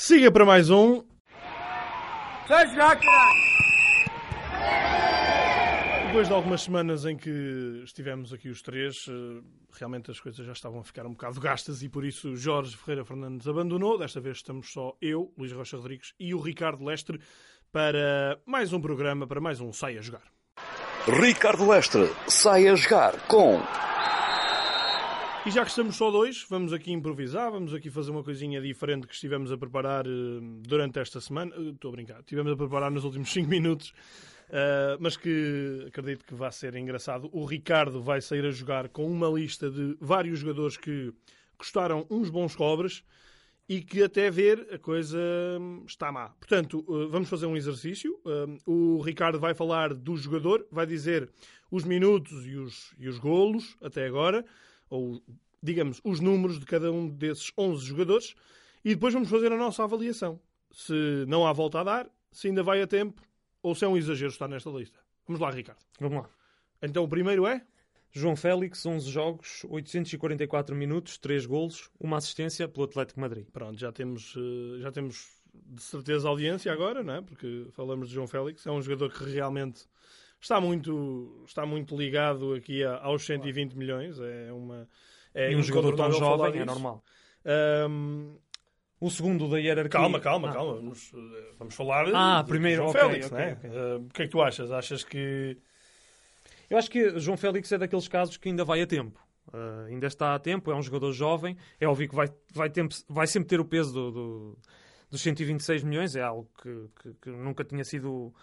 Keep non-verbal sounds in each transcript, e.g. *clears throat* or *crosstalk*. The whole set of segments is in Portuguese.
Siga para mais um. Depois de algumas semanas em que estivemos aqui os três, eh, realmente as coisas já estavam a ficar um bocado gastas e por isso Jorge Ferreira Fernandes abandonou. Desta vez estamos só eu, Luís Rocha Rodrigues e o Ricardo Lestre para mais um programa, para mais um Sai a Jogar. Ricardo Lestre sai a jogar com E já que estamos só dois, vamos aqui improvisar, vamos aqui fazer uma coisinha diferente que estivemos a preparar eh, durante esta semana. Eh, Estou a brincar, estivemos a preparar nos últimos *laughs* 5 minutos, eh, mas que acredito que vai ser engraçado. O Ricardo vai sair a jogar com uma lista de vários jogadores que custaram uns bons cobres e que até ver a coisa hum, está má. Portanto, vamos fazer um exercício. O Ricardo vai falar do jogador, vai dizer os minutos e os, e os golos até agora, ou digamos, os números de cada um desses 11 jogadores, e depois vamos fazer a nossa avaliação. Se não há volta a dar, se ainda vai a tempo, ou se é um exagero estar nesta lista. Vamos lá, Ricardo. Vamos lá. Então o primeiro é. João Félix, 11 jogos, 844 minutos, 3 golos, uma assistência pelo Atlético Madrid. Pronto, já temos, eh, já temos de certeza audiência agora, não é? Porque falamos de João Félix, é um jogador que realmente está muito, está muito ligado aqui a- aos 120 milhões, é uma é e um jogador tão jovem é normal. Ahm, O segundo da hierarquia. calma, calma, Ah, calma, vamos, eh, vamos falar Ah, de primeiro, João ok, Félix, ok, não é? ok. Eh, o que é que tu achas? Achas que Eu acho que João Félix é daqueles casos que ainda vai a tempo. Ah, ainda está a tempo, é um jogador jovem. É óbvio que vai, vai, tempo- vai sempre ter o peso do, do- dos 126 milhões, é algo que, que- que nunca tinha sido.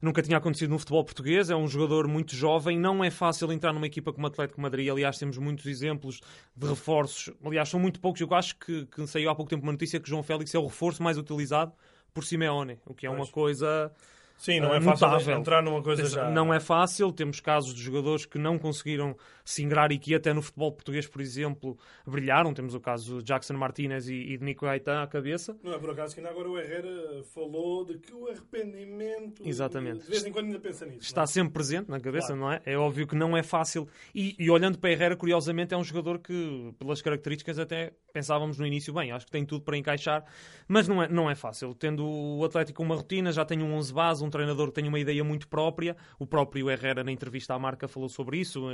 Nunca tinha acontecido no futebol português, é um jogador muito jovem, não é fácil entrar numa equipa como o Atlético Madrid, aliás temos muitos exemplos de reforços, aliás são muito poucos, eu acho que, que saiu há pouco tempo uma notícia que João Félix é o reforço mais utilizado por Simeone, o que é uma Pois. coisa sim, não é fácil notável. entrar numa coisa já não é fácil, temos casos de jogadores que não conseguiram se ingrar e que até no futebol português, por exemplo, brilharam. Temos o caso de Jackson Martinez e, de Nico Gaetan à cabeça. Não é por acaso que ainda agora o Herrera falou de que o arrependimento Exatamente. de vez em quando ainda pensa nisso. Está é? sempre presente na cabeça, Claro. não é? É óbvio que não é fácil. E, e olhando para Herrera, curiosamente, é um jogador que, pelas características, até pensávamos no início, bem, acho que tem tudo para encaixar, mas não é, não é fácil. Tendo o Atlético uma rotina, já tem um 11 base, um treinador que tem uma ideia muito própria. O próprio Herrera, na entrevista à marca, falou sobre isso.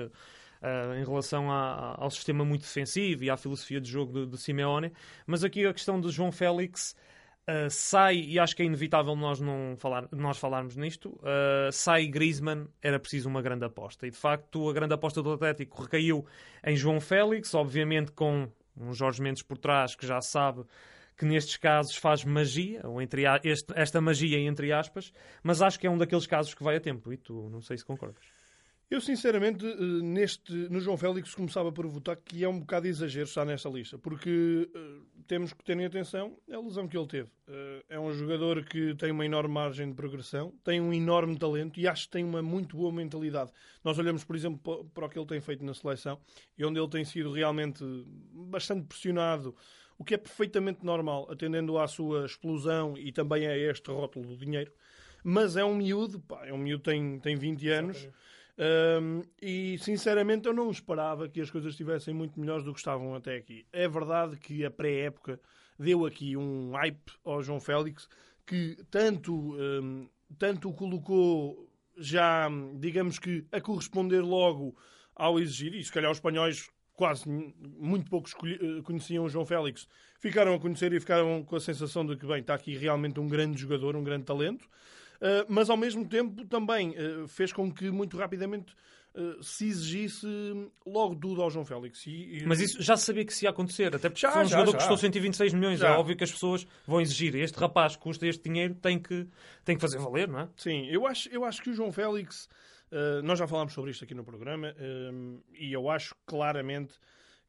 eh, em relação à- ao sistema muito defensivo e à filosofia de jogo de, de Simeone, mas aqui a questão de João Félix Uh, sai, e acho que é inevitável nós, não falar, nós falarmos nisto, uh, sai Griezmann, era preciso uma grande aposta. E de facto, a grande aposta do Atlético recaiu em João Félix, obviamente com um Jorge Mendes por trás que já sabe que nestes casos faz magia, ou entre este- esta magia entre aspas, mas acho que é um daqueles casos que vai a tempo. E tu, não sei se concordas. Eu, sinceramente, eh, neste, no João Félix começava por votar que é um bocado exagero estar nesta lista, porque eh, temos que ter em atenção a lesão que ele teve. Eh, é um jogador que tem uma enorme margem de progressão, tem um enorme talento e acho que tem uma muito boa mentalidade. Nós olhamos, por exemplo, pa- para o que ele tem feito na seleção e onde ele tem sido realmente bastante pressionado, o que é perfeitamente normal, atendendo à sua explosão e também a este rótulo do dinheiro. Mas é um miúdo, pá, é um miúdo que tem, tem 20 anos. Um, e sinceramente eu não esperava que as coisas estivessem muito melhores do que estavam até aqui. É verdade que a pré-época deu aqui um hype ao João Félix que tanto, um, tanto o colocou já, digamos que, a corresponder logo ao exigir, e se calhar os espanhóis quase muito poucos eh, conheciam o João Félix, ficaram a conhecer e ficaram com a sensação de que, bem, está aqui realmente um grande jogador, um grande talento. Uh, mas ao mesmo tempo também uh, fez com que muito rapidamente uh, se exigisse logo tudo ao João Félix. E, e- Mas isso já se sabia que isso ia acontecer, até porque Já, foi um já, jogador já. que custou 126 milhões. Já. É óbvio que as pessoas vão exigir. Este rapaz que custa este dinheiro tem que, tem que fazer valer, não é? Sim, eu acho, eu acho que o João Félix, uh, nós já falámos sobre isto aqui no programa, e eu acho claramente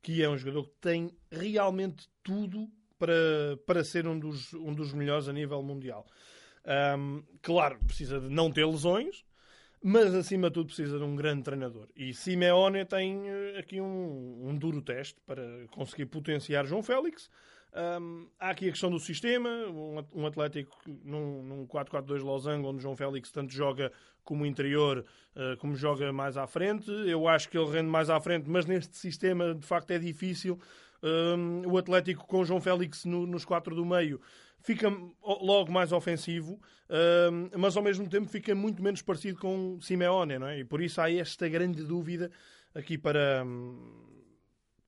que é um jogador que tem realmente tudo para, para ser um dos, um dos melhores a nível mundial. Um, claro, precisa de não ter lesões, mas acima de tudo precisa de um grande treinador. E Simeone tem eh, aqui um, um duro teste para conseguir potenciar João Félix. Um, há aqui a questão do sistema, um, at- Atlético num, num 4-4-2 losango, onde João Félix tanto joga como interior, eh, como joga mais à frente. Eu acho que ele rende mais à frente, mas neste sistema de facto é difícil. Um, o Atlético com João Félix no- nos quatro do meio fica logo mais ofensivo, mas ao mesmo tempo fica muito menos parecido com Simeone, não é? E por isso há esta grande dúvida aqui para,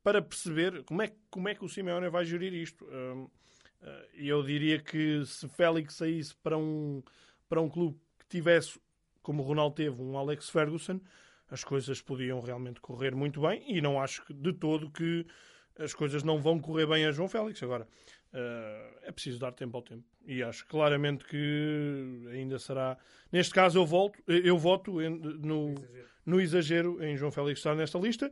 para perceber como é, como é que o Simeone vai gerir isto. E eu diria que se Félix saísse para um, para um clube que tivesse, como o Ronaldo teve, um Alex Ferguson, as coisas podiam realmente correr muito bem e não acho de todo que as coisas não vão correr bem a João Félix. Agora, uh, é preciso dar tempo ao tempo. E acho claramente que ainda será. Neste caso, eu, volto, eu voto em, no, no exagero em João Félix estar nesta lista.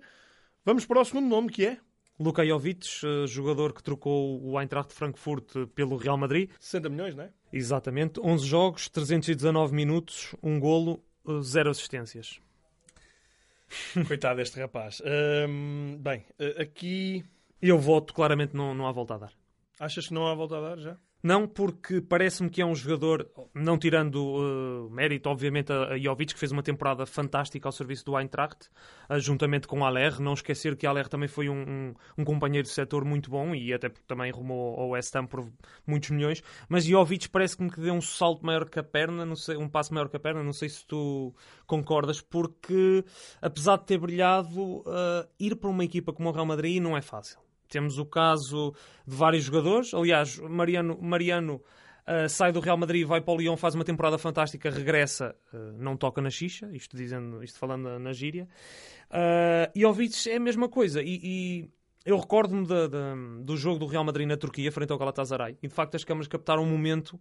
Vamos para o segundo nome, que é Luka Jovic, eh, jogador que trocou o Eintracht de Frankfurt pelo Real Madrid. 60 milhões, não é? Exatamente. 11 jogos, 319 minutos, um golo, eh, zero assistências. *laughs* Coitado deste rapaz. bem, eh, aqui... Eu voto, claramente não, não há volta a dar. Achas que não há volta a dar já? Não, porque parece-me que é um jogador, não tirando uh, mérito, obviamente, a, Jovic, que fez uma temporada fantástica ao serviço do Eintracht, uh, juntamente com Aller. Não esquecer que Aller também foi um, um, um, companheiro de setor muito bom e até também rumou ao West Ham por muitos milhões. Mas Jovic parece-me que deu um salto maior que a perna, não sei, um passo maior que a perna. Não sei se tu concordas, porque apesar de ter brilhado, uh, ir para uma equipa como o Real Madrid não é fácil. Temos o caso de vários jogadores. Aliás, Mariano, Mariano uh, sai do Real Madrid, vai para o Lyon, faz uma temporada fantástica, regressa, uh, não toca na xixa, isto, dizendo, isto falando na, gíria. Uh, e Ovic é a mesma coisa. E, e eu recordo-me do jogo do Real Madrid na Turquia, frente ao Galatasaray. E de facto as câmaras captaram um momento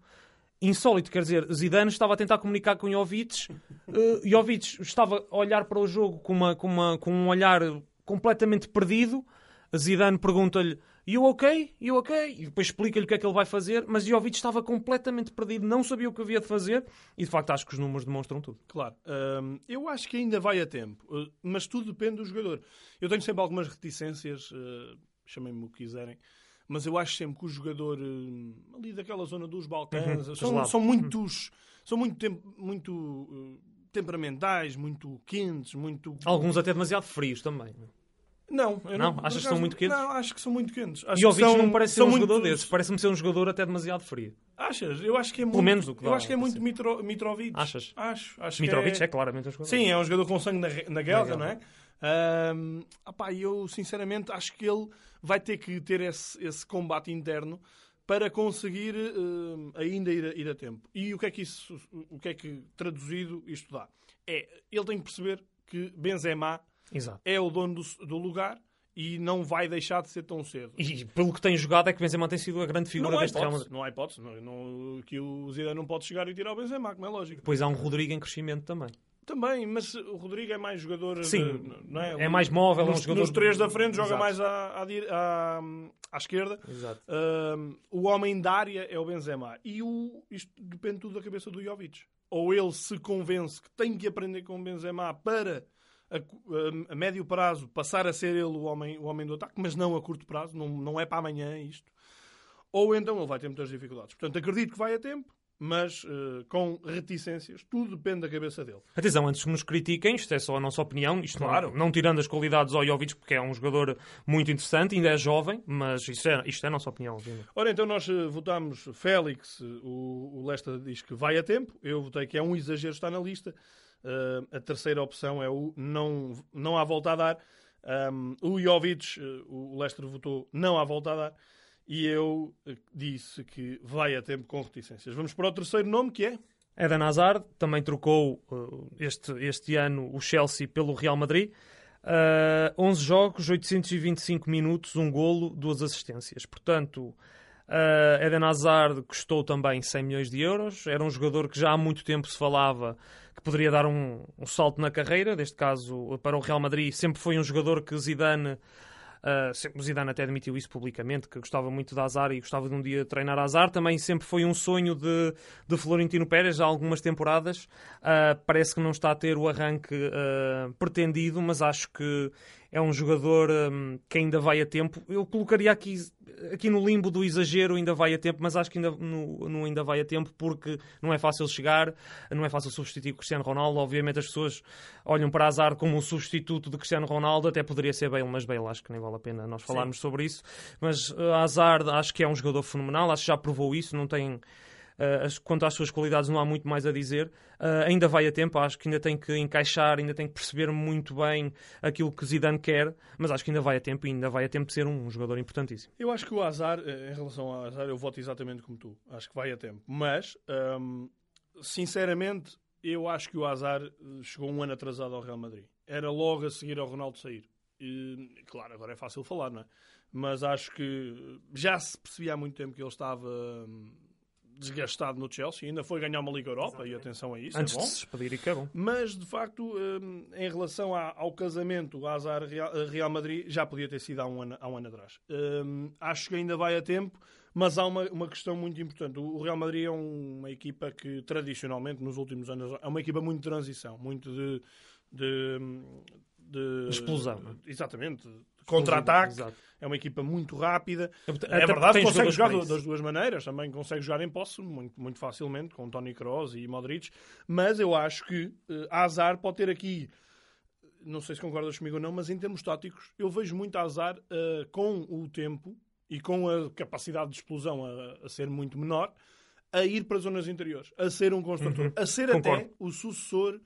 insólito, quer dizer, Zidane estava a tentar comunicar com Jovic, uh, Jovic estava a olhar para o jogo com, uma, com, uma, com um olhar completamente perdido, Zidane pergunta-lhe You ok? You ok? E depois explica-lhe o que é que ele vai fazer, mas Jovic estava completamente perdido, não sabia o que havia de fazer e de facto acho que os números demonstram tudo. Claro, hum, eu acho que ainda vai a tempo, uh, mas tudo depende do jogador. Eu tenho sempre algumas reticências, uh, chamem-me o que quiserem, mas eu acho sempre que o jogador uh, ali daquela zona dos Balcãs uhum, são, são, muitos, são muito, muito temperamentais, muito quentes, muito. Alguns até demasiado frios também. Não, eu não. não Achas que são muito quentes? Não, acho que são muito quentes. Acho e o são, não parece ser um jogador desses. Parece-me ser um jogador até demasiado frio. Achas? Eu acho que é muito. Pelo menos o que Eu acho que é muito Mitro, Mitrovic. Achas? Acho. acho Mitrovic é... é... claramente um jogador. Sim, é um jogador com sangue na, na guelra, não é? Um, opá, eu sinceramente acho que ele vai ter que ter esse, esse combate interno para conseguir ainda ir a, ir a, tempo. E o que é que isso, o que é que traduzido isto dá? É, ele tem que perceber que Benzema Exato. é o dono do, do lugar e não vai deixar de ser tão cedo. E pelo que tem jogado é que Benzema tem sido a grande figura não deste Madrid. Não há hipótese. Não, não, que o Zidane não pode chegar e tirar o Benzema, como é lógico. Pois há um Rodrigo em crescimento também. Também, mas o Rodrigo é mais jogador... Sim, de, não é? é mais móvel. Nos, é um jogador nos três da frente Exato. joga mais à, à, à, à esquerda. Exato. Um, o homem da área é o Benzema. E o, isto depende tudo da cabeça do Jovic. Ou ele se convence que tem que aprender com o Benzema para a, a, a, médio prazo passar a ser ele o homem, o homem do ataque, mas não a curto prazo, não, não é para amanhã isto. Ou então ele vai ter muitas dificuldades. Portanto, acredito que vai a tempo, mas uh, com reticências. Tudo depende da cabeça dele. Atenção, antes que nos critiquem, isto é só a nossa opinião, isto claro. não, não tirando as qualidades ao Jovic, porque é um jogador muito interessante, ainda é jovem, mas isto é, isto é a nossa opinião. Obviamente. Ora, então nós uh, votámos Félix, o, o Lesta diz que vai a tempo, eu votei que é um exagero estar na lista. Uh, a terceira opção é o não, não há volta a dar. Um, o Jovic, uh, o Leicester votou não há volta a dar. E eu uh, disse que vai a tempo com reticências. Vamos para o terceiro nome, que é? Eden Hazard. Também trocou este, este ano o Chelsea pelo Real Madrid. Uh, 11 jogos, 825 minutos, um golo, duas assistências. Portanto, Uh, Eden Hazard custou também 100 milhões de euros. Era um jogador que já há muito tempo se falava poderia dar um, um salto na carreira. Neste caso, para o Real Madrid, sempre foi um jogador que Zidane Uh, Zidane até admitiu isso publicamente, que gostava muito de Azar e gostava de um dia treinar Azar. Também sempre foi um sonho de, de Florentino Pérez, há algumas temporadas. Uh, parece que não está a ter o arranque uh, pretendido, mas acho que é um jogador hum, que ainda vai a tempo. Eu colocaria aqui, aqui no limbo do exagero, ainda vai a tempo, mas acho que ainda, no, no ainda vai a tempo porque não é fácil chegar, não é fácil substituir o Cristiano Ronaldo. Obviamente as pessoas olham para Azar como um substituto de Cristiano Ronaldo, até poderia ser Bale, mas Bale acho que nem vale a pena nós falarmos Sim. sobre isso. Mas uh, Azar acho que é um jogador fenomenal, acho que já provou isso, não tem Uh, quanto às suas qualidades, não há muito mais a dizer. Uh, ainda vai a tempo, acho que ainda tem que encaixar, ainda tem que perceber muito bem aquilo que Zidane quer, mas acho que ainda vai a tempo e ainda vai a tempo de ser um, jogador importantíssimo. Eu acho que o Azar, eh, em relação ao Azar, eu voto exatamente como tu. Acho que vai a tempo. Mas, um, sinceramente, eu acho que o Azar chegou um ano atrasado ao Real Madrid. Era logo a seguir ao Ronaldo sair. E, claro, agora é fácil falar, não é? Mas acho que já se percebia há muito tempo que ele estava hum, desgastado no Chelsea, ainda foi ganhar uma Liga Europa, Exatamente. e atenção a isso. Antes é bom. de se despedir, e que é bom. Mas, de facto, um, em relação ao casamento Azar-Real Madrid, já podia ter sido há um ano, há um ano atrás. Um, acho que ainda vai a tempo, mas há uma, uma questão muito importante. O Real Madrid é uma equipa que, tradicionalmente, nos últimos anos, é uma equipa muito de transição, muito de. de, de explosão. É? Exatamente, contra-ataque. É uma equipa muito rápida. É, é verdade consegue jogar das duas maneiras. Também consegue jogar em posse muito, muito facilmente, com Tony Kroos e Modric. Mas eu acho que uh, Azar pode ter aqui não sei se concordas comigo ou não, mas em termos táticos, eu vejo muito azar uh, com o tempo e com a capacidade de explosão a, a, ser muito menor, a ir para zonas interiores, a ser um construtor, uhum. a ser Concordo. até o sucessor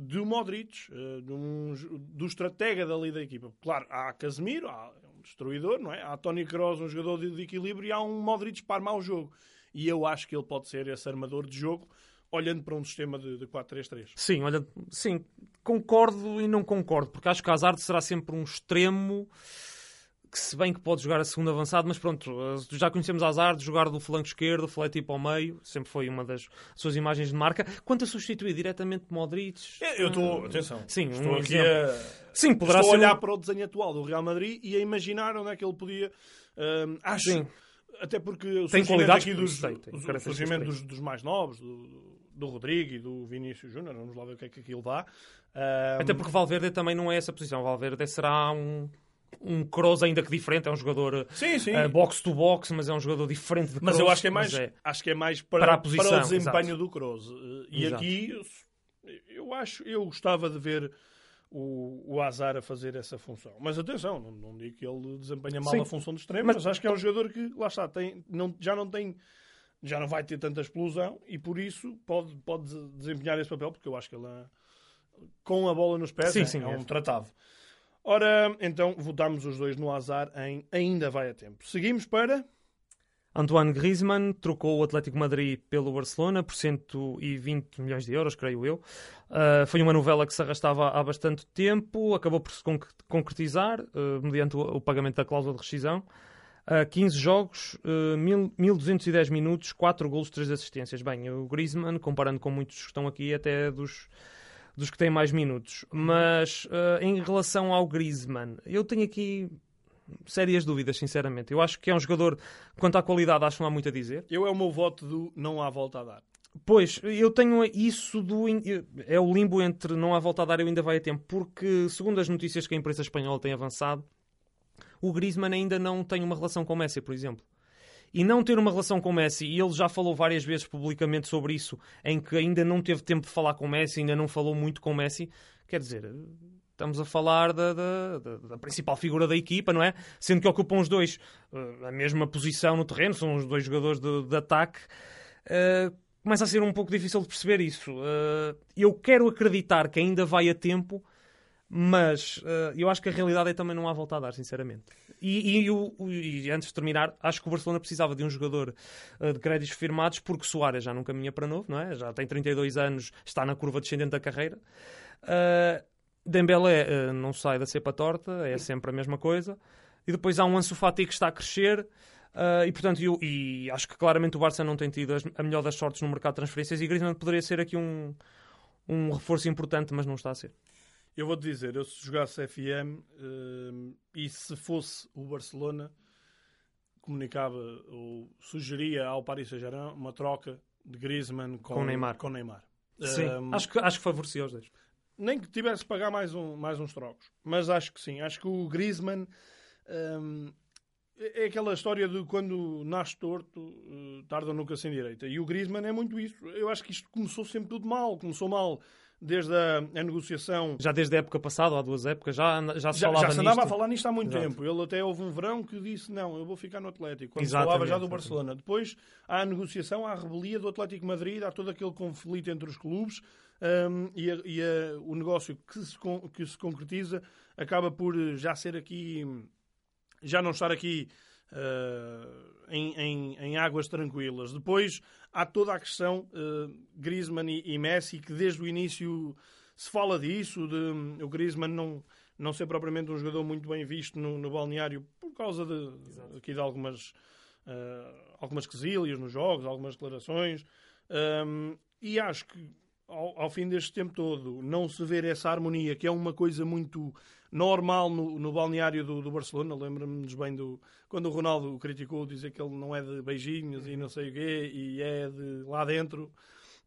do Modric, uh, de um, do estratega dali da equipa. Claro, há Casemiro, há um destruidor, não é? Há Tony Kroos, um jogador de, de equilíbrio, e há um Modric para armar o jogo. E eu acho que ele pode ser esse armador de jogo, olhando para um sistema de, de 4-3-3. Sim, olha, sim, concordo e não concordo, porque acho que Hazard será sempre um extremo que se bem que pode jogar a segunda avançado, mas pronto, eh, já conhecemos Azar de jogar do flanco esquerdo, flete tipo ao meio, sempre foi uma das suas imagens de marca. Quanto a substituir diretamente Modric... Eu estou, atenção, sim, estou um aqui a... Sim, poderá estou a olhar um... para o desenho atual do Real Madrid e a imaginar onde é que ele podia... Uh, acho... Sim. Até porque o tem qualidades aqui dos, sei, tem o surgimento dos, dos, mais novos, do, do Rodrigo e do Vinícius Júnior, vamos lá ver o que é que aquilo dá. Um... Até porque Valverde também não é essa posição. Valverde será um um Kroos ainda que diferente, é um jogador sim, sim. Uh, box to box, mas é um jogador diferente de. Mas eu acho que é mais, é acho que é mais para, para, a posição, para o desempenho exato. do Kroos. E exato. aqui eu acho, eu gostava de ver o, o Azar a fazer essa função. Mas atenção, não, não digo que ele desempenha mal sim. a função de extremo, mas... mas... acho que é um jogador que, lá está, tem, não, já não tem já não vai ter tanta explosão e por isso pode, pode desempenhar esse papel, porque eu acho que ele é, com a bola nos pés sim, é, sim, é um tratado. Ora, então votámos os dois no azar em ainda vai a tempo. Seguimos para. Antoine Griezmann trocou o Atlético Madrid pelo Barcelona por 120 milhões de euros, creio eu. Uh, foi uma novela que se arrastava há bastante tempo, acabou por se concretizar uh, mediante o, o, pagamento da cláusula de rescisão. Uh, 15 jogos, uh, 1210 minutos, 4 golos, 3 assistências. Bem, o Griezmann, comparando com muitos que estão aqui, até é dos dos que têm mais minutos. Mas uh, em relação ao Griezmann, eu tenho aqui sérias dúvidas, sinceramente. Eu acho que é um jogador, quanto à qualidade, acho que não há muito a dizer. Eu é o meu voto do não há volta a dar. Pois, eu tenho isso do. É o limbo entre não há volta a dar e ainda vai a tempo, porque, segundo as notícias que a imprensa espanhola tem avançado, o Griezmann ainda não tem uma relação com o Messi, por exemplo e não ter uma relação com o Messi, e ele já falou várias vezes publicamente sobre isso, em que ainda não teve tempo de falar com o Messi, ainda não falou muito com o Messi, quer dizer, estamos a falar da, da, da, principal figura da equipa, não é? Sendo que ocupam os dois uh, a mesma posição no terreno, são os dois jogadores de, de ataque. Uh, começa a ser um pouco difícil de perceber isso. Uh, eu quero acreditar que ainda vai a tempo, mas eu acho que a realidade é também não há volta a dar, sinceramente. E, e, e, antes de terminar, acho que o Barcelona precisava de um jogador uh, de créditos firmados, porque Soares já não caminha para novo, não é? Já tem 32 anos, está na curva descendente da carreira. Uh, Dembélé uh, não sai da cepa torta, é sempre a mesma coisa. E depois há um Ansu Fati que está a crescer. Uh, e portanto, eu, e acho que claramente o Barça não tem tido as, a melhor das sortes no mercado de transferências e Griezmann poderia ser aqui um, um reforço importante, mas não está a ser. Eu vou-te dizer, eu se jogasse FM uh, eh, e se fosse o Barcelona, comunicava ou sugeria ao Paris Saint-Germain uma troca de Griezmann com, com Neymar. Com Neymar. Sim, um, eh, acho, que, acho que favorecia os dois. nem que tivesse que pagar mais, um, mais uns trocos. Mas acho que sim. Acho que o Griezmann hum, é aquela história de quando nasce torto, uh, tarda nunca sem direita. E o Griezmann é muito isso. Eu acho que isto começou sempre tudo mal. Começou mal desde a, a negociação. Já desde a época passada, há duas épocas, já, já se Já, falava já se andava nisto. a falar nisto há muito Exato. tempo. Ele até houve um verão que disse: Não, eu vou ficar no Atlético. Quando Exatamente, falava já do exatamente. Barcelona. Depois há a negociação, há a rebelia do Atlético Madrid, há todo aquele conflito entre os clubes hum, e, a- e a- o negócio que se, que se concretiza acaba por eh, já ser aqui, já não estar aqui eh, em, em- em águas tranquilas. Depois há toda a questão eh, Griezmann e, e Messi, que desde o início se fala disso, de hum, o Griezmann não, não ser propriamente um jogador muito bem visto no, no balneário por causa de, aqui de algumas, eh, algumas quesilhas nos jogos, algumas declarações. Hum, e acho que ao, ao fim deste tempo todo não se ver essa harmonia, que é uma coisa muito normal no, no balneário do, do Barcelona. Lembro-me bem do quando o Ronaldo criticou, dizer que ele não é de beijinhos e não sei o quê, e é de lá dentro.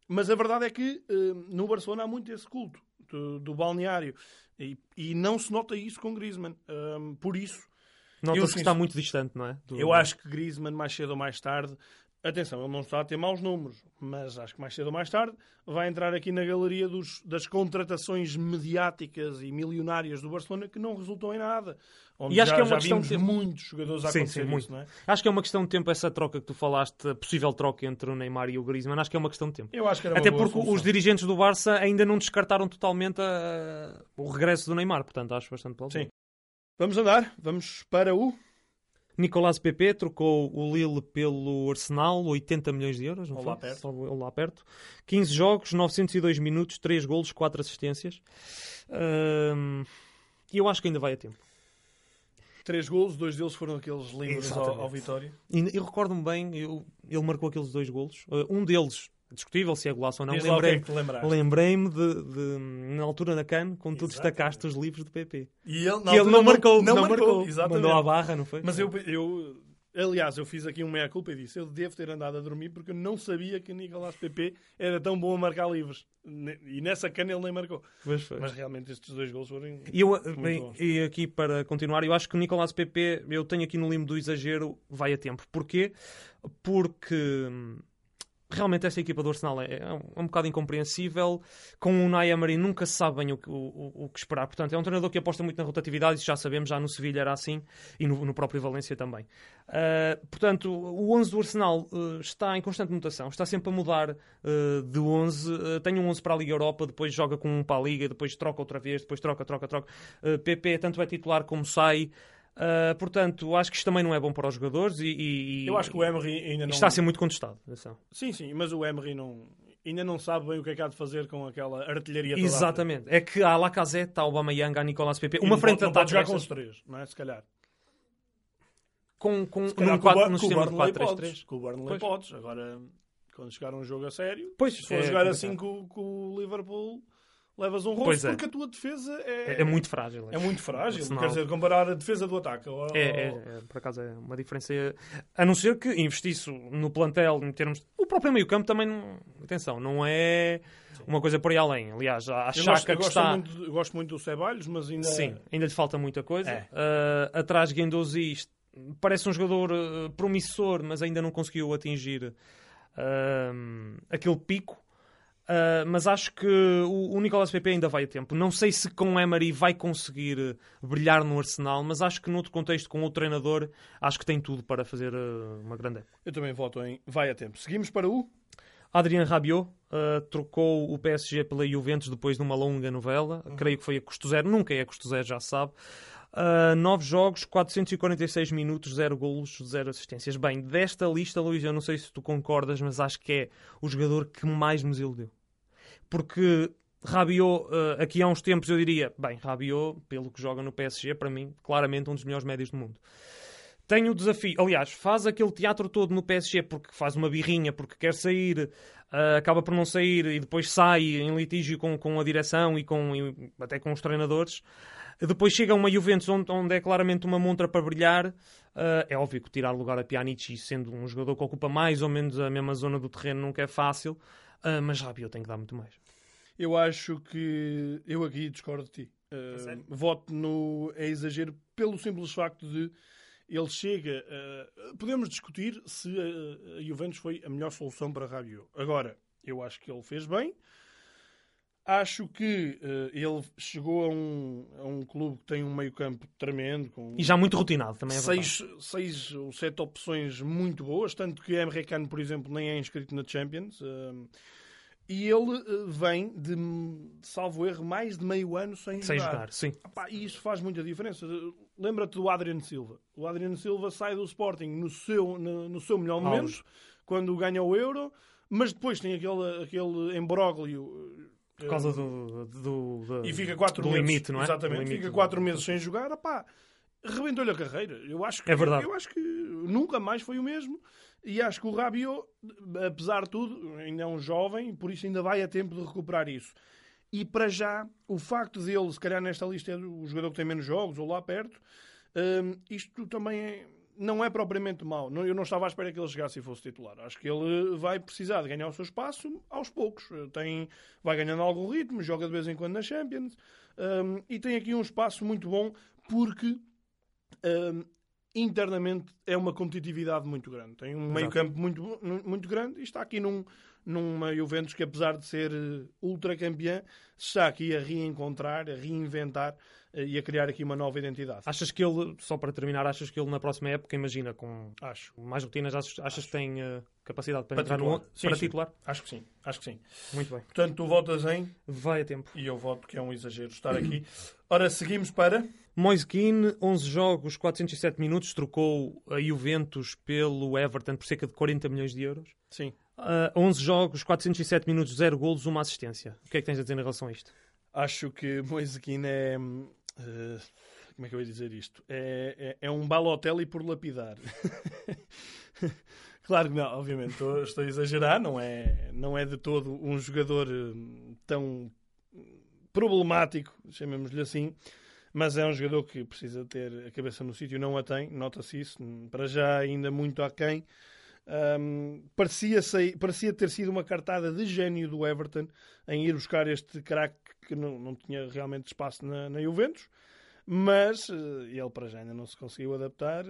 Mas a verdade é que eh, no Barcelona há muito esse culto do, do balneário e, e não se nota isso com Griezmann. Hum, por isso, Nota-se que está muito distante, não é? Do- eu acho que Griezmann, mais cedo ou mais tarde, atenção, ele não está a ter maus números, mas acho que mais cedo ou mais tarde vai entrar aqui na galeria dos- das contratações mediáticas e milionárias do Barcelona que não resultam em nada. Onde E acho já, que é uma questão de- muitos jogadores a Sim, acontecer sim, muito. isso, não é? Acho que é uma questão de tempo essa troca que tu falaste, a possível troca entre o Neymar e o Griezmann. Acho que é uma questão de tempo. Até porque solução. os dirigentes do Barça ainda não descartaram totalmente a- o regresso do Neymar, portanto acho bastante plausível. Sim. Vamos andar, vamos para o... Nicolás Pepe trocou o Lille pelo Arsenal, 80 milhões de euros, não Ou foi? lá perto. Só- ou lá perto. 15 jogos, 902 minutos, 3 golos, 4 assistências. Ahm, E eu acho que ainda vai a tempo. Três golos, dois deles foram aqueles livres ao, ao Vitória. E eu recordo-me bem, eu- ele marcou aqueles dois golos. Uh, um deles, discutível se é golaço ou não, é lembrei-me lembraste. lembrei-me de, de- na altura na CAN, quando tu destacaste os livros do PP. E ele, que ele altura, não marcou, não, não marcou. exatamente. Mandou à barra, não foi? Mas eu, eu, aliás, eu fiz aqui um meia-culpa e disse: eu devo ter andado a dormir porque eu não sabia que Nicolás Pepe era tão bom a marcar livres. Ne- E nessa cana ele nem marcou. Mas. Mas realmente estes dois gols foram. E, eu, Muito bem, e aqui para continuar, eu acho que o Nicolás PP, eu tenho aqui no limbo do exagero, vai a tempo. Porquê? Porque realmente esta equipa do Arsenal é, é um, é um bocado incompreensível. Com o Unai Emery nunca se sabe bem o, o- o- que esperar. Portanto, é um treinador que aposta muito na rotatividade, isso já sabemos, já no Sevilha era assim e no, no próprio Valência também. Ah, portanto, o 11 do Arsenal ah, está em constante mutação, está sempre a mudar ah, de 11. Ah, tem um 11 para a Liga Europa, depois joga com um para a Liga, depois troca outra vez, depois troca, troca, troca. PP tanto é titular como sai. Ah, portanto, acho que isto também não é bom para os jogadores e, e- Eu acho que o Emery ainda não. está a ser muito contestado. atenção. Sim, sim, mas o Emery não, ainda não sabe bem o que é que há de fazer com aquela artilharia toda. Exatamente. É que há Lacazette, há Aubameyang, há Nicolas PP. E Uma frente de ataque jogar com os três, não é? Se calhar. com, com, Se calhar num com o quadro- Bar- no com o sistema de Burnley 4-3-3. podes. Com o Burnley podes. Agora, quando chegar um jogo a sério, Pois, se for é jogar complicado. assim com, com o Liverpool, levas um rosto é. porque a tua defesa é, É, é muito frágil. é muito frágil. Arsenal. Quer dizer, comparar a defesa do ataque ao, É, é, é, por acaso é uma diferença. A não ser que investisse no plantel em termos. O próprio meio-campo também não. Atenção, não é uma coisa por aí além. Aliás, a eu que está. muito, eu gosto muito do Ceballos, mas ainda. Sim, ainda lhe falta muita coisa. Ah, atrás Guendouzi parece um jogador ah, promissor, mas ainda não conseguiu atingir ah, aquele pico. Ah, mas acho que o, o Nicolas Pepe ainda vai a tempo. Não sei se com Emery vai conseguir eh, brilhar no Arsenal, mas acho que noutro contexto, com outro treinador, acho que tem tudo para fazer eh, uma grande época. Eu também voto em vai a tempo. Seguimos para o. Adrien Rabiot uh, trocou o PSG pela Juventus depois de uma longa novela. Creio que foi a custo zero. Nunca é a custo zero, já sabe. Uh, nove jogos, 446 minutos, zero golos, zero assistências. Bem, desta lista, Luís, eu não sei se tu concordas, mas acho que é o jogador que mais me desiludiu. Porque Rabiot, uh, aqui há uns tempos eu diria, bem, Rabiot, pelo que joga no PSG, para mim, claramente um dos melhores médios do mundo tem o desafio. Aliás, faz aquele teatro todo no PSG porque faz uma birrinha, porque quer sair, ah, acaba por não sair e depois sai em litígio com, com a direção e, com, e até com os treinadores. Depois chega uma Juventus onde, onde é claramente uma montra para brilhar. Ah, é óbvio que tirar lugar a Pjanic, sendo um jogador que ocupa mais ou menos a mesma zona do terreno, nunca é fácil. Ah, mas Rabiot tem que dar muito mais. Eu acho que. Eu aqui discordo de ti. Uh, voto no. É exagero pelo simples facto de. Ele chega. uh, podemos discutir se a, a Juventus foi a melhor solução para Rabiot. Agora, eu acho que ele fez bem. Acho que uh, ele chegou a um, a um clube que tem um meio-campo tremendo, com E já muito rotinado também é seis, seis ou sete opções muito boas, tanto que Emre Can, por exemplo, nem é inscrito na Champions. um, e ele uh, vem de, salvo erro, mais de meio ano sem, Sem jogar. jogar, sim. Epá, e isso faz muita diferença. Lembra-te do Adriano Silva. O Adriano Silva sai do Sporting no seu, no, no seu melhor momento, quando ganha o Euro, mas depois tem aquele, aquele embróglio. Por causa do, do, do- E fica quatro do meses. limite, não é? Exatamente. Do limite fica do- quatro meses sem jogar. Epá, rebentou-lhe a carreira. Eu acho que, É verdade. Eu acho que nunca mais foi o mesmo. E acho que o Rabiot, apesar de tudo, ainda é um jovem, por isso ainda vai a tempo de recuperar isso. E para já, o facto dele, se calhar nesta lista, é o jogador que tem menos jogos, ou lá perto, hum, isto também é- não é propriamente mau. Eu não estava à espera que ele chegasse e fosse titular. Acho que ele vai precisar de ganhar o seu espaço aos poucos. Tem, vai ganhando algum ritmo, joga de vez em quando na Champions hum, e tem aqui um espaço muito bom porque hum, internamente é uma competitividade muito grande. Tem um meio campo muito, muito grande e está aqui num, numa Juventus que, apesar de ser eh, ultra campeã, está aqui a reencontrar, a reinventar eh, e a criar aqui uma nova identidade. Achas que ele, só para terminar, achas que ele na próxima época, imagina, com Acho. mais rotinas, achas, achas que tem eh, capacidade para, Para entrar titular. no Sim, para sim. titular? Acho que sim. Acho que sim. Muito bem. Portanto, tu votas em Vai a tempo. e eu voto que é um exagero estar aqui. *clears throat* Ora, seguimos para. Moise Keane, 11 jogos, 407 minutos, trocou a Juventus pelo Everton por cerca de 40 milhões de euros. Sim. Ah, 11 jogos, 407 minutos, 0 golos, uma assistência. O que é que tens a dizer em relação a isto? Acho que Moise Keane é. Eh, como é que eu ia dizer isto? É, é, é um Balotelli por lapidar. *laughs* claro que não, obviamente, estou, estou a exagerar, não é, não é de todo um jogador hum, tão problemático, chamemos-lhe assim, mas é um jogador que precisa ter a cabeça no sítio, não a tem, nota-se isso, hum, para já ainda muito aquém. Hum, parecia, parecia ter sido uma cartada de gênio do Everton em ir buscar este craque que não, não tinha realmente espaço na, na Juventus, mas eh, ele para já ainda não se conseguiu adaptar.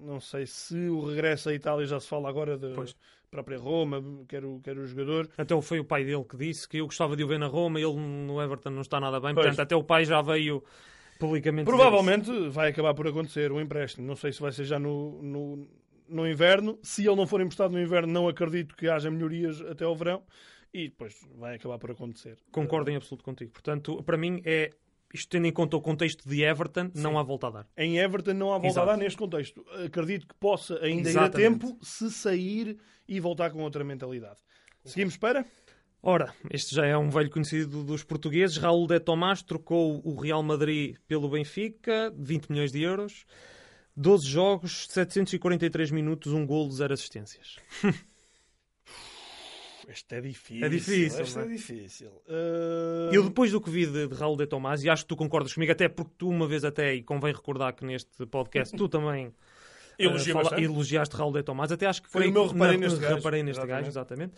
Não sei se o regresso à Itália já se fala agora da Pois. própria Roma, quer o, quer o jogador. Até foi o pai dele que disse que eu gostava de o ver na Roma ele no Everton não está nada bem. Pois. Portanto, até o pai já veio publicamente. Provavelmente vai acabar por acontecer o empréstimo. Não sei se vai ser já no, no, no inverno. Se ele não for emprestado no inverno, não acredito que haja melhorias até ao verão. E depois vai acabar por acontecer. Concordo em absoluto contigo. Portanto, para mim é. Isto tendo em conta o contexto de Everton, não há volta a dar. Em Everton não há volta Exato. a dar neste contexto. Acredito que possa ainda ir a Exatamente. tempo se sair e voltar com outra mentalidade. Seguimos para? Ora, este já é um velho conhecido dos portugueses. Raul de Tomás trocou o Real Madrid pelo Benfica, 20 milhões de euros. 12 jogos, 743 minutos, um golo, 0 assistências. *laughs* Este é difícil. É difícil, Este é é? difícil. Uh, Eu, depois do que vi de, de Raul de Tomás, e acho que tu concordas comigo, até porque tu uma vez até, e convém recordar que neste podcast tu também *laughs* Elogia eh, fala- elogiaste Raul de Tomás, até acho que Foi foi, o meu reparei na- neste gajo. reparei neste Exatamente. gajo, exatamente.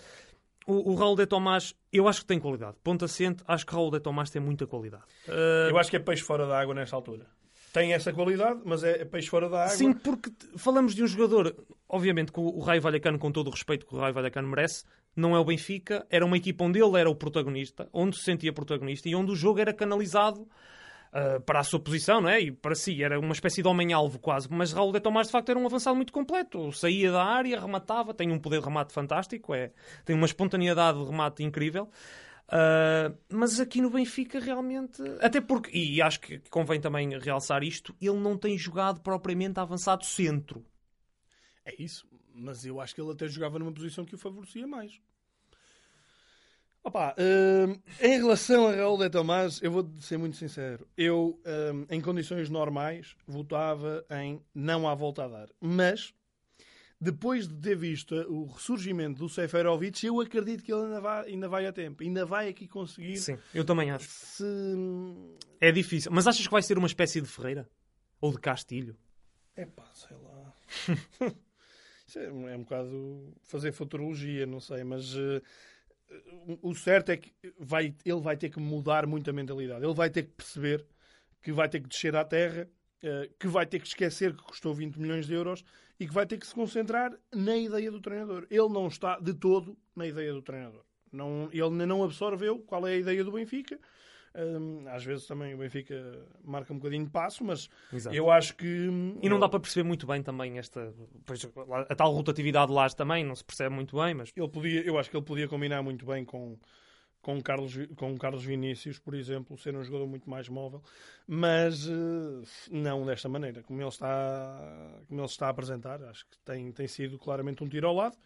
O, o Raul de Tomás, eu acho que tem qualidade. Ponto assente, acho que Raul de Tomás tem muita qualidade. Eh, Eu acho que é peixe fora da água nesta altura. Tem essa qualidade, mas é peixe fora da água. Sim, porque falamos de um jogador, obviamente que o, o Raio Vallecano, com todo o respeito que o Raio Vallecano merece, não é o Benfica, era uma equipa onde ele era o protagonista, onde se sentia protagonista e onde o jogo era canalizado ah, para a sua posição, não é? E para si, era uma espécie de homem-alvo quase. Mas Raul de Tomás, de facto, era um avançado muito completo. Saía da área, rematava, tem um poder de remate fantástico, é, tem uma espontaneidade de remate incrível. Ah, mas aqui no Benfica realmente. Até porque, e acho que convém também realçar isto, ele não tem jogado propriamente avançado centro. É isso. Mas eu acho que ele até jogava numa posição que o favorecia mais. Opa, hum, em relação a Raul de Tomás, eu vou ser muito sincero. Eu, hum, em condições normais, votava em não há volta a dar. Mas, depois de ter visto o ressurgimento do Seferovic, eu acredito que ele ainda vai, ainda vai a tempo. Ainda vai aqui conseguir Sim, eu também acho. se... É difícil. Mas achas que vai ser uma espécie de Ferreira? Ou de Castilho? Epá, sei lá. *laughs* Isso é, um- é um bocado fazer futurologia, não sei, mas eh, o certo é que vai, ele vai ter que mudar muito a mentalidade. Ele vai ter que perceber que vai ter que descer à terra, eh, que vai ter que esquecer que custou 20 milhões de euros e que vai ter que se concentrar na ideia do treinador. Ele não está de todo na ideia do treinador. Não, ele não absorveu qual é a ideia do Benfica. Hum, às vezes também o Benfica marca um bocadinho de passo, mas Exato. eu acho que. E não dá para perceber muito bem também esta. Pois, a tal rotatividade lá também não se percebe muito bem, mas. Ele podia, eu acho que ele podia combinar muito bem com, com, Carlos, com Carlos Vinícius, por exemplo, ser um jogador muito mais móvel, mas uh, não desta maneira, como ele está, como ele está a apresentar. Acho que tem, tem sido claramente um tiro ao lado,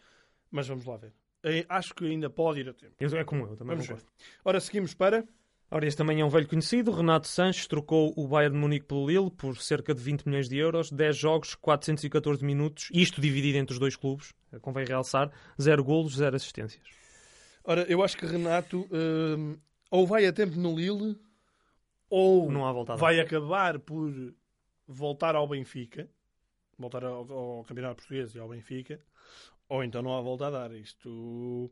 mas vamos lá ver. Eh, acho que ainda pode ir a tempo. É como eu, também Vamos concordo. ver. Ora, seguimos para. Ora, este também é um velho conhecido. Renato Sanches trocou o Bayern de Munique pelo Lille por cerca de 20 milhões de euros, 10 jogos, 414 minutos, isto dividido entre os dois clubes, convém realçar, 0 golos, 0 assistências. Ora, eu acho que Renato hum, ou vai a tempo no Lille ou Não há volta vai acabar por voltar ao Benfica, voltar ao, ao Campeonato Português e ao Benfica, ou então não há volta a dar. Isto.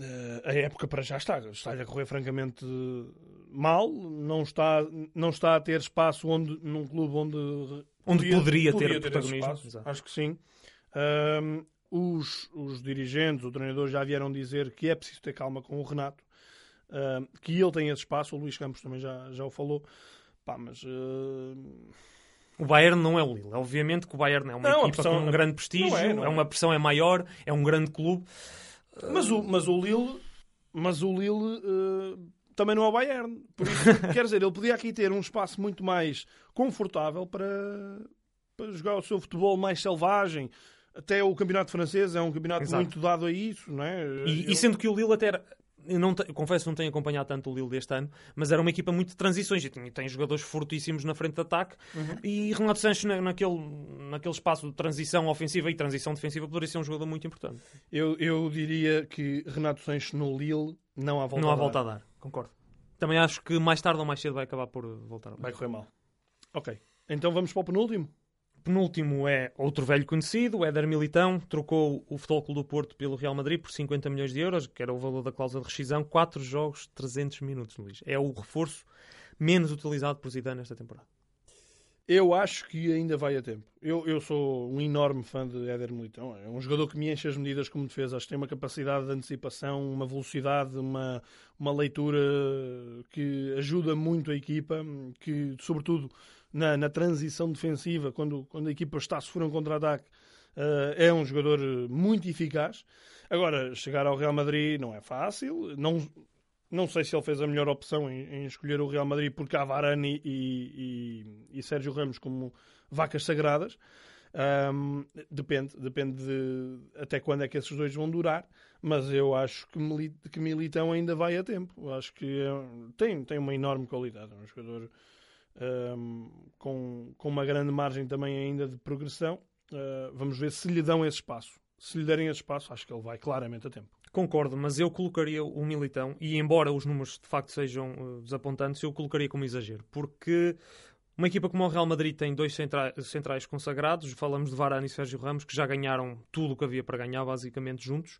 Eh, a época para já está, está-lhe a correr francamente mal, não está, não está a ter espaço onde, num clube onde, Onde poderia ter esse protagonismo. Acho que sim. Os, os dirigentes, o treinador já vieram dizer que é preciso ter calma com o Renato, que ele tem esse espaço, o Luís Campos também já, já o falou. Pá, mas ahm, O Bayern não é o Lille. Obviamente que o Bayern é uma Não, equipa pressão- com um grande prestígio, não é, não é. uma pressão é maior, é um grande clube. Mas o, mas o Lille, mas o Lille eh, também não é o Bayern. Por isso, *laughs* quer dizer, ele podia aqui ter um espaço muito mais confortável para, para jogar o seu futebol mais selvagem. Até o campeonato francês é um campeonato Exato. muito dado a isso, não é? E, Eu- e sendo que o Lille até era. Eu não te- confesso que não tenho acompanhado tanto o Lille deste ano, mas era uma equipa muito de transições e tem, tem jogadores fortíssimos na frente de ataque. Uhum. E Renato Sanches, na- naquele, naquele espaço de transição ofensiva e transição defensiva, poderia ser um jogador muito importante. Eu, eu diria que Renato Sanches no Lille não há volta não há a dar. volta a dar, concordo. Também acho que mais tarde ou mais cedo vai acabar por voltar a dar. Vai correr mal. Ok. Então vamos para o penúltimo. Penúltimo é outro velho conhecido, o Éder Militão, trocou o Futebol Clube do Porto pelo Real Madrid por 50 milhões de euros, que era o valor da cláusula de rescisão, 4 jogos, 300 minutos, Luís. É o reforço menos utilizado por Zidane esta temporada. Eu acho que ainda vai a tempo. Eu, eu sou um enorme fã de Éder Militão. É um jogador que me enche as medidas como defesa. Acho que tem uma capacidade de antecipação, uma velocidade, uma, uma leitura que ajuda muito a equipa, que, sobretudo, na, na transição defensiva, quando, quando a equipa está a sofrer um contra-ataque, eh, é um jogador muito eficaz. Agora, chegar ao Real Madrid não é fácil. Não, não sei se ele fez a melhor opção em, em escolher o Real Madrid porque há Varane e, e, e Sérgio Ramos como vacas sagradas. Ahm, depende, depende de até quando é que esses dois vão durar, mas eu acho que, que Militão ainda vai a tempo. Eu acho que é- tem, tem uma enorme qualidade. É um jogador ahm, com, com uma grande margem também ainda de progressão. Ah, vamos ver se lhe dão esse espaço. Se lhe derem esse espaço, acho que ele vai claramente a tempo. Concordo, mas eu colocaria o Militão, e embora os números de facto sejam eh, desapontantes, eu colocaria como exagero, porque uma equipa como o Real Madrid tem dois centra- centrais consagrados, falamos de Varane e Sérgio Ramos, que já ganharam tudo o que havia para ganhar, basicamente juntos.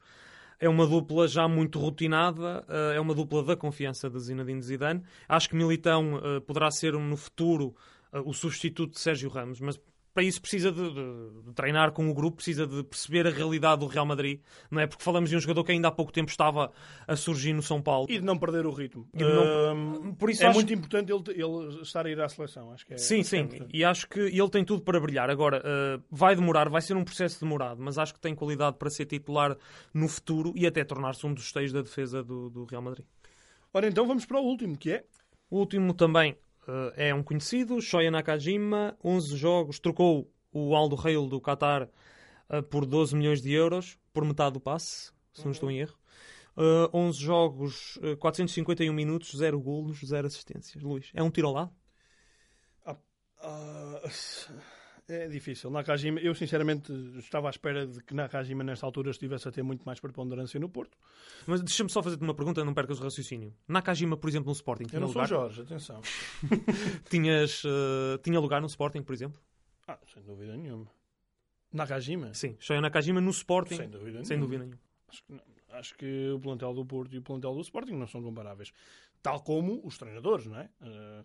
É uma dupla já muito rotinada, eh, é uma dupla da confiança de Zinedine Zidane. Acho que Militão eh, poderá ser no futuro eh, o substituto de Sérgio Ramos, mas para isso precisa de, de- de treinar com o grupo, precisa de perceber a realidade do Real Madrid, não é? Porque falamos de um jogador que ainda há pouco tempo estava a surgir no São Paulo. E de não perder o ritmo. Não- Ahm, Por isso é acho- muito importante ele, ele estar a ir à seleção. Acho que é, Sim, é sim, importante. e acho que ele tem tudo para brilhar. Agora, eh, vai demorar, vai ser um processo demorado, mas acho que tem qualidade para ser titular no futuro e até tornar-se um dos esteios da defesa do, do Real Madrid. Ora, então vamos para o último, que é O último também é um conhecido, Shoya Nakajima, 11 jogos, trocou o Aldo Rail do Qatar eh, por 12 milhões de euros, por metade do passe, se não estou em erro. Eh, 11 jogos, eh, 451 minutos, 0 golos, 0 assistências. Luís, é um tiro ao lado? Ah, é difícil. Nakajima, eu sinceramente estava à espera de que Nakajima nesta altura estivesse a ter muito mais preponderância no Porto. Mas deixa-me só fazer-te uma pergunta, não percas o raciocínio. Nakajima, por exemplo, no Sporting, Eu tinha não sou lugar? Jorge, atenção. *laughs* Tinhas, eh, tinha lugar no Sporting, por exemplo? Ah, sem dúvida nenhuma. Nakajima? Sim, Shoya Nakajima no Sporting, Sem dúvida sem nenhuma. dúvida nenhuma. Acho que não. Acho que o plantel do Porto e o plantel do Sporting não são comparáveis. Tal como os treinadores, não é? Uh,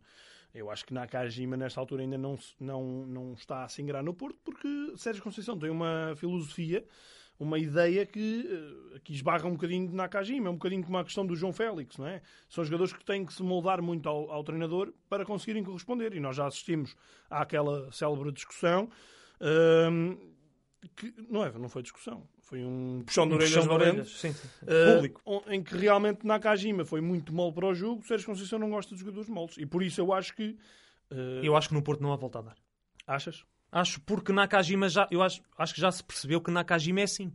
eu acho que Nakajima, nesta altura, ainda não, não, não está a se ingrar no Porto, porque Sérgio Conceição tem uma filosofia, uma ideia que, uh, que esbarra um bocadinho de Nakajima, é um bocadinho como a questão do João Félix, não é? São jogadores que têm que se moldar muito ao, ao treinador para conseguirem corresponder. E nós já assistimos àquela célebre discussão. Uh, que não, é, não foi discussão, foi um puxão de orelhas valente, sim, sim. Uh, público. em que realmente Nakajima foi muito mal para o jogo, Sérgio Conceição não gosta de jogadores moldes. E por isso eu acho que... Uh... Eu acho que no Porto não há volta a dar. Achas? Acho porque Nakajima já, eu acho, acho que já se percebeu que Nakajima é assim.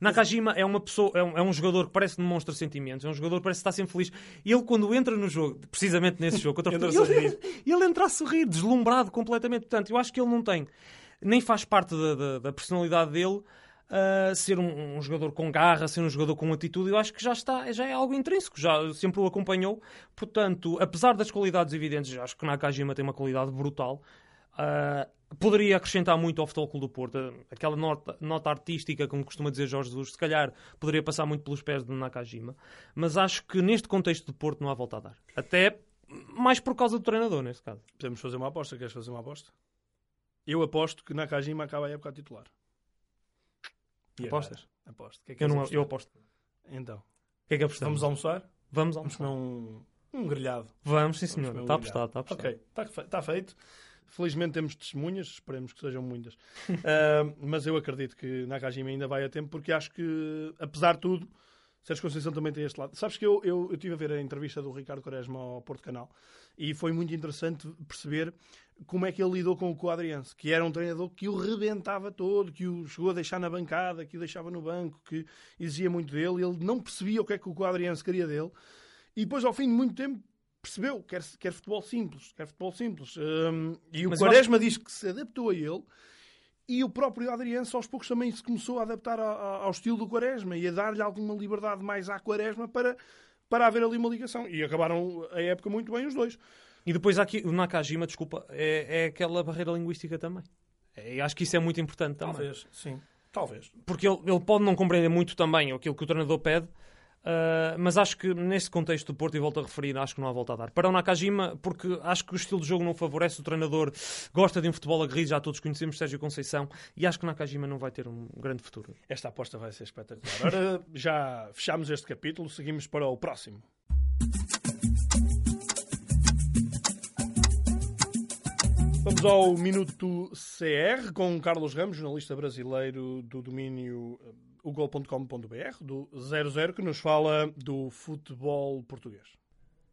Nakajima é uma pessoa, é um, é um jogador que parece que demonstra sentimentos, é um jogador que parece que está sempre feliz. E ele, quando entra no jogo, precisamente nesse jogo, contra ele, ele, ele entra a sorrir, deslumbrado completamente. Portanto, eu acho que ele não tem, nem faz parte da, da, da personalidade dele uh, ser um, um, jogador com garra, ser um jogador com atitude, eu acho que já está, já é algo intrínseco, já sempre o acompanhou. Portanto, apesar das qualidades evidentes, acho que Nakajima tem uma qualidade brutal. Uh, poderia acrescentar muito ao Futebol do Porto. Aquela nota, nota, artística, como costuma dizer Jorge Jesus, se calhar poderia passar muito pelos pés de Nakajima. Mas acho que neste contexto de Porto não há volta a dar. Até mais por causa do treinador, neste caso. Podemos fazer uma aposta. Queres fazer uma aposta? Eu aposto que Nakajima acaba a época a titular. E Apostas? Aposto. Que é que eu, não, eu aposto. Então. O que é que apostamos? Vamos almoçar? Vamos almoçar. Vamos um, um grelhado. Vamos, sim senhor. Está um apostado, está apostado. Ok, está, está feito. Felizmente temos testemunhas, esperemos que sejam muitas. uh, *laughs* mas eu acredito que Nakajima ainda vai a tempo, porque acho que, apesar de tudo, Sérgio Conceição também tem este lado. Sabes que eu, eu, eu tive a ver a entrevista do Ricardo Quaresma ao Porto Canal e foi muito interessante perceber como é que ele lidou com o Quadriense, que era um treinador que o rebentava todo, que o chegou a deixar na bancada, que o deixava no banco, que exigia muito dele. Ele não percebia o que é que o Quadriense queria dele. E depois, ao fim de muito tempo, percebeu que quer, quer futebol simples. Quer futebol simples. Um, e o Mas Quaresma acho... diz que se adaptou a ele e o próprio Adriense aos poucos também se começou a adaptar ao estilo do Quaresma e a dar-lhe alguma liberdade mais à Quaresma para, para haver ali uma ligação. E acabaram a época muito bem os dois. E depois aqui o Nakajima, desculpa, é, é aquela barreira linguística também. É, acho que isso é muito importante também. Talvez, sim. Talvez. Porque ele, ele pode não compreender muito também aquilo que o treinador pede, Uh, mas acho que nesse contexto do Porto, e volto a referir, acho que não há volta a dar. Para o Nakajima, porque acho que o estilo de jogo não favorece, o treinador gosta de um futebol aguerrido, já todos conhecemos Sérgio Conceição, e acho que o Nakajima não vai ter um grande futuro. Esta aposta vai ser espetacular. Agora já fechamos este capítulo, seguimos para o próximo. Vamos ao Minuto CR com Carlos Ramos, jornalista brasileiro do domínio o gol.com.br, do 00, que nos fala do futebol português.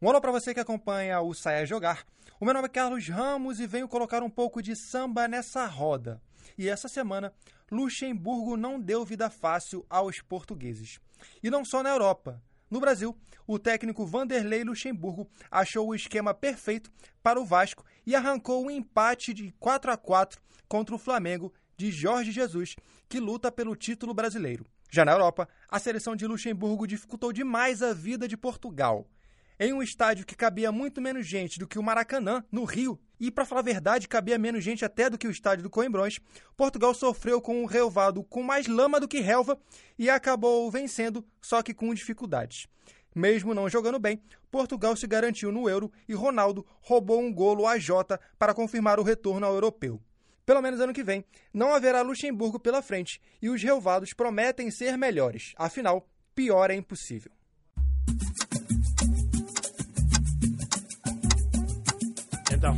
Um olá para você que acompanha o Saia Jogar. O meu nome é Carlos Ramos e venho colocar um pouco de samba nessa roda. E essa semana, Luxemburgo não deu vida fácil aos portugueses. E não só na Europa. No Brasil, o técnico Vanderlei Luxemburgo achou o esquema perfeito para o Vasco e arrancou um empate de 4 a 4 contra o Flamengo de Jorge Jesus, que luta pelo título brasileiro. Já na Europa, a seleção de Luxemburgo dificultou demais a vida de Portugal. Em um estádio que cabia muito menos gente do que o Maracanã, no Rio, e para falar a verdade, cabia menos gente até do que o estádio do Coimbrões, Portugal sofreu com um relvado com mais lama do que relva e acabou vencendo, só que com dificuldades. Mesmo não jogando bem, Portugal se garantiu no Euro e Ronaldo roubou um golo a Jota para confirmar o retorno ao europeu pelo menos ano que vem, não haverá Luxemburgo pela frente e os relvados prometem ser melhores. Afinal, pior é impossível. Então,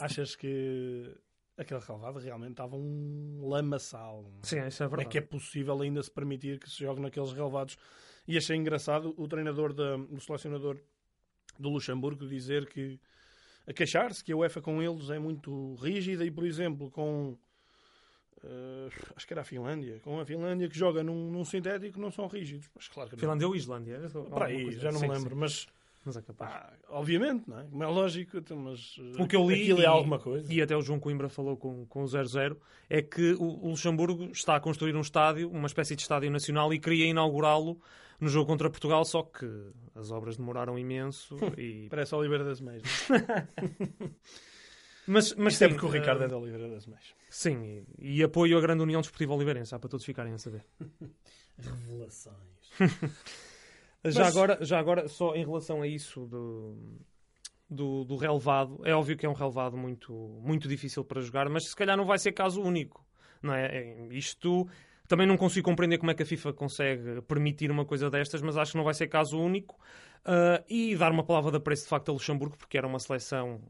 achas que aquele relvado realmente estava um lamaçal? Sim, isso é verdade. É que é possível ainda se permitir que se jogue naqueles relvados. E achei engraçado o treinador, da, o selecionador do Luxemburgo dizer que a queixar-se que a UEFA com eles é muito rígida e, por exemplo, com. Uh, acho que era a Finlândia. Com a Finlândia que joga num, num sintético não são rígidos. Mas claro que Finlândia ou Islândia? Para aí, já não me lembro. Sim. Mas mas é capaz. Ah, obviamente, não é? Como é lógico, então, mas o que eu li aquilo é alguma coisa. E até o João Coimbra falou com, com o 00 é que o, Luxemburgo está a construir um estádio, uma espécie de estádio nacional, e queria inaugurá-lo no jogo contra Portugal, só que as obras demoraram imenso e... Parece Oliveira das Meias. *laughs* mas, mas Isto é porque o Ricardo uh... é de Oliveira das Meias. Sim, e, e apoio a Grande União Desportiva Oliveirense, para todos ficarem a saber. *laughs* Revelações. *laughs* Já, Mas- agora, já agora, só em relação a isso do, do, do relevado, é óbvio que é um relevado muito, muito difícil para jogar, mas se calhar não vai ser caso único. Não é? É, Isto também não consigo compreender como é que a FIFA consegue permitir uma coisa destas, mas acho que não vai ser caso único. Ah, e dar uma palavra de apreço de facto a Luxemburgo, porque era uma seleção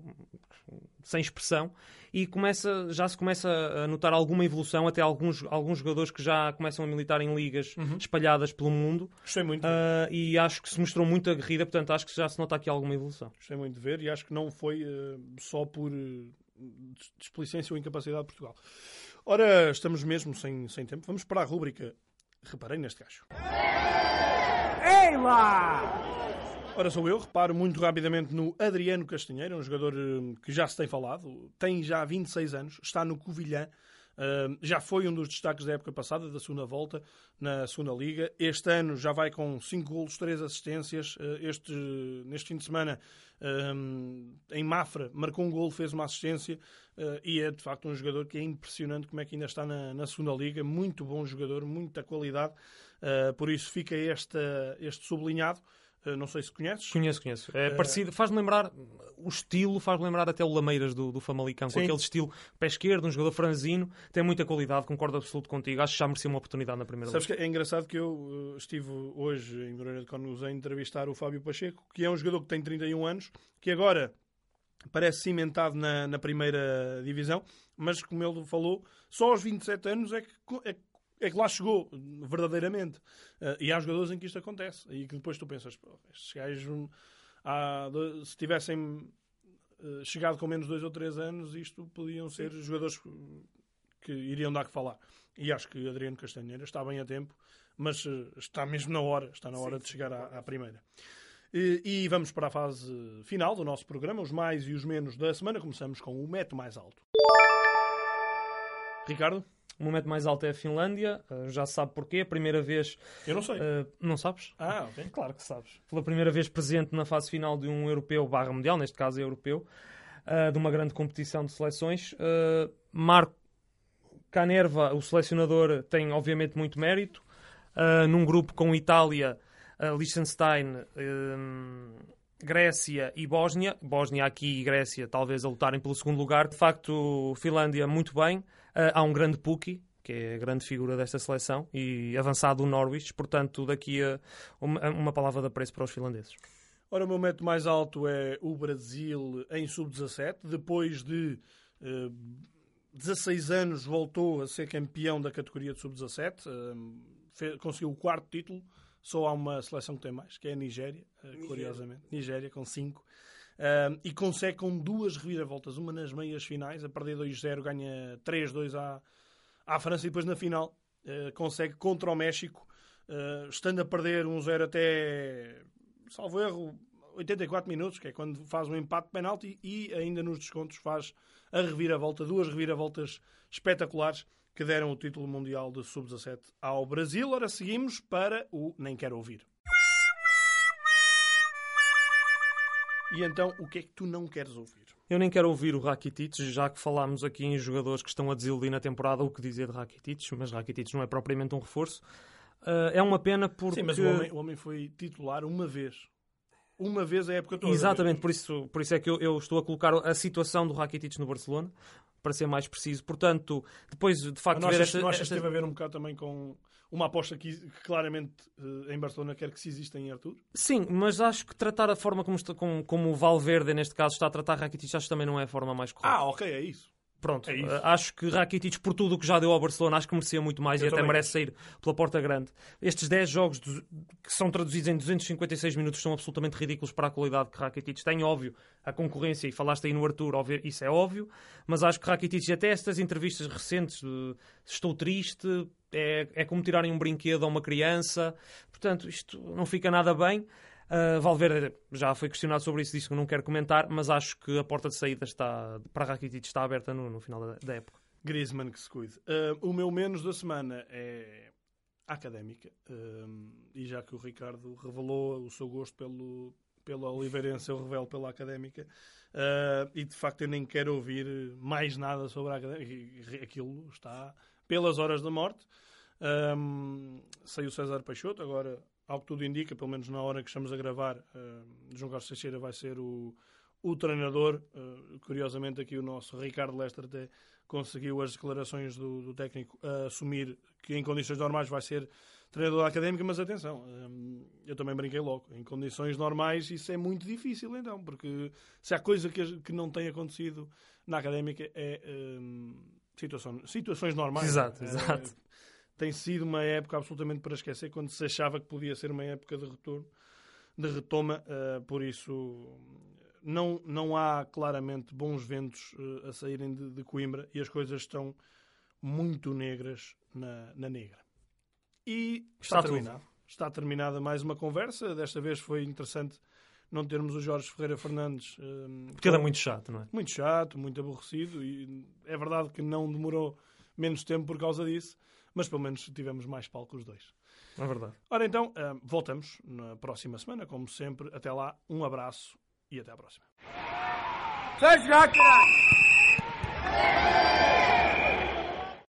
sem expressão e começa, já se começa a notar alguma evolução, até alguns, alguns jogadores que já começam a militar em ligas espalhadas pelo mundo. Gostei muito. Ah, e acho que se mostrou muito aguerrida, portanto acho que já se nota aqui alguma evolução. Gostei muito de ver e acho que não foi eh, só por uh, displicência ou incapacidade de Portugal. Ora, estamos mesmo sem, sem tempo. Vamos para a rúbrica Reparei neste gajo. Ora, sou eu. Reparo muito rapidamente no Adriano Castanheira, um jogador eh, que já se tem falado. Tem já 26 anos, está no Covilhã. Já foi um dos destaques da época passada, da segunda volta, na segunda Liga. Este ano já vai com 5 golos, 3 assistências. Uh, este, neste fim de semana, em Mafra, marcou um golo, fez uma assistência. uh, e é de facto um jogador que é impressionante como é que ainda está na, na segunda Liga. Muito bom jogador, muita qualidade. Uh, por isso fica esta, este sublinhado. Uh, não sei se conheces. Conheço, conheço. É parecido, faz-me lembrar o estilo, faz-me lembrar até o Lameiras do, do Famalicão, com Sim. aquele estilo pé esquerdo, um jogador franzino, tem muita qualidade, concordo absoluto contigo. Acho que já merecia uma oportunidade na primeira Sabes que é engraçado que eu uh, estive hoje em Moreira de Cónegos a entrevistar o Fábio Pacheco, que é um jogador que tem 31 anos, que agora parece cimentado na, na primeira divisão, mas como ele falou, só aos 27 anos é que, é, é que lá chegou, verdadeiramente. Uh, e há jogadores em que isto acontece. E que depois tu pensas, "Pô, estes gajos, hum, há se tivessem uh, chegado com menos 2 ou 3 anos, isto podiam ser jogadores uh, que iriam dar que falar. E acho que Adriano Castanheira está bem a tempo, mas uh, está mesmo na hora, está na hora de chegar à, à primeira. E, e vamos para a fase final do nosso programa, os mais e os menos da semana. Começamos com o método mais alto. Ricardo? O momento mais alto é a Finlândia, uh, já se sabe porquê, a primeira vez. Eu não sei. uh, não sabes? Ah, ok. Claro que sabes. Pela primeira vez presente na fase final de um europeu barra mundial, neste caso é europeu, uh, de uma grande competição de seleções. Marco Canerva, o selecionador, tem obviamente muito mérito. Num grupo com Itália, Liechtenstein, Grécia e Bósnia. Bósnia aqui e Grécia talvez a lutarem pelo segundo lugar. De facto, Finlândia muito bem. Uh, há um grande Puki, que é a grande figura desta seleção, e avançado o Norwich. Portanto, daqui a uma, uma palavra de apreço para os finlandeses. Ora, o meu método mais alto é o Brasil em sub-17. Depois de eh, 16 anos, voltou a ser campeão da categoria de sub-17. Eh, fe- conseguiu o quarto título. Só há uma seleção que tem mais, que é a Nigéria, eh, curiosamente. Nigéria, com 5. e consegue com duas reviravoltas. Uma nas meias finais, a perder 2-0, ganha 3-2 à, à França. E depois na final eh, consegue contra o México, eh, estando a perder 1-0 até salvo erro, 84 minutos, que é quando faz um empate de penalti e ainda nos descontos faz a reviravolta, duas reviravoltas espetaculares que deram o título mundial de sub-17 ao Brasil. Ora, seguimos para o Nem Quero Ouvir. E então, o que é que tu não queres ouvir? Eu nem quero ouvir o Rakitic, já que falámos aqui em jogadores que estão a desiludir na temporada, o que dizer de Rakitic, mas Rakitic não é propriamente um reforço. Uh, é uma pena porque... Sim, mas o homem, o homem foi titular uma vez. Uma vez a época toda. Exatamente, por isso, por isso é que eu, eu estou a colocar a situação do Rakitic no Barcelona, para ser mais preciso. Portanto, depois de facto Não ver achas, esta, que esta- teve a ver um bocado também com uma aposta que, que claramente eh, em Barcelona quer que se exista em Arthur? Sim, mas acho que tratar a forma como, está, como, como o Valverde, neste caso, está a tratar Rakitic, acho que também não é a forma mais correta. Ah, ok, é isso. Pronto, É uh, acho que Rakitic, por tudo o que já deu ao Barcelona, acho que merecia muito mais Eu e até merece sair pela porta grande. Estes 10 jogos que são traduzidos em 256 minutos são absolutamente ridículos para a qualidade que Rakitic tem. Óbvio, a concorrência, e falaste aí no Arthur, óbvio, isso é óbvio, mas acho que Rakitic, até estas entrevistas recentes, estou triste, é, é como tirarem um brinquedo a uma criança, portanto, isto não fica nada bem. Uh, Valverde já foi questionado sobre isso, disse que não quer comentar, mas acho que a porta de saída está, para Rakitic está aberta no, no final da, da época. Griezmann que se cuide. Eh, o meu menos da semana é académica. Eh, e já que o Ricardo revelou o seu gosto pelo, pela Oliveirense, eu revelo pela académica. E de facto eu nem quero ouvir mais nada sobre a académica. Aquilo está pelas horas da morte. Um, saiu César Peixoto, agora, ao que tudo indica, pelo menos na hora que estamos a gravar, uh, João Carlos Teixeira vai ser o, o treinador. Uh, curiosamente, aqui o nosso Ricardo Lester até conseguiu as declarações do, do técnico a assumir que em condições normais vai ser treinador académico, mas atenção, um, eu também brinquei logo. Em condições normais isso é muito difícil, então, porque se há coisa que, que não tem acontecido na académica é um, situação, situações normais. Exato, é, exato. Tem sido uma época absolutamente para esquecer, quando se achava que podia ser uma época de retorno, de retoma, uh, por isso não, não há claramente bons ventos uh, a saírem de, de, Coimbra e as coisas estão muito negras na, na negra. E está, está terminado. Tudo. Está terminada mais uma conversa. Desta vez foi interessante não termos o Jorge Ferreira Fernandes. Uh, Porque ele é muito chato, não é? Muito chato, muito aborrecido. E é verdade que não demorou menos tempo por causa disso, mas pelo menos tivemos mais palco os dois. É verdade. Ora então, uh, voltamos na próxima semana, como sempre. Até lá, um abraço e até à próxima. Seja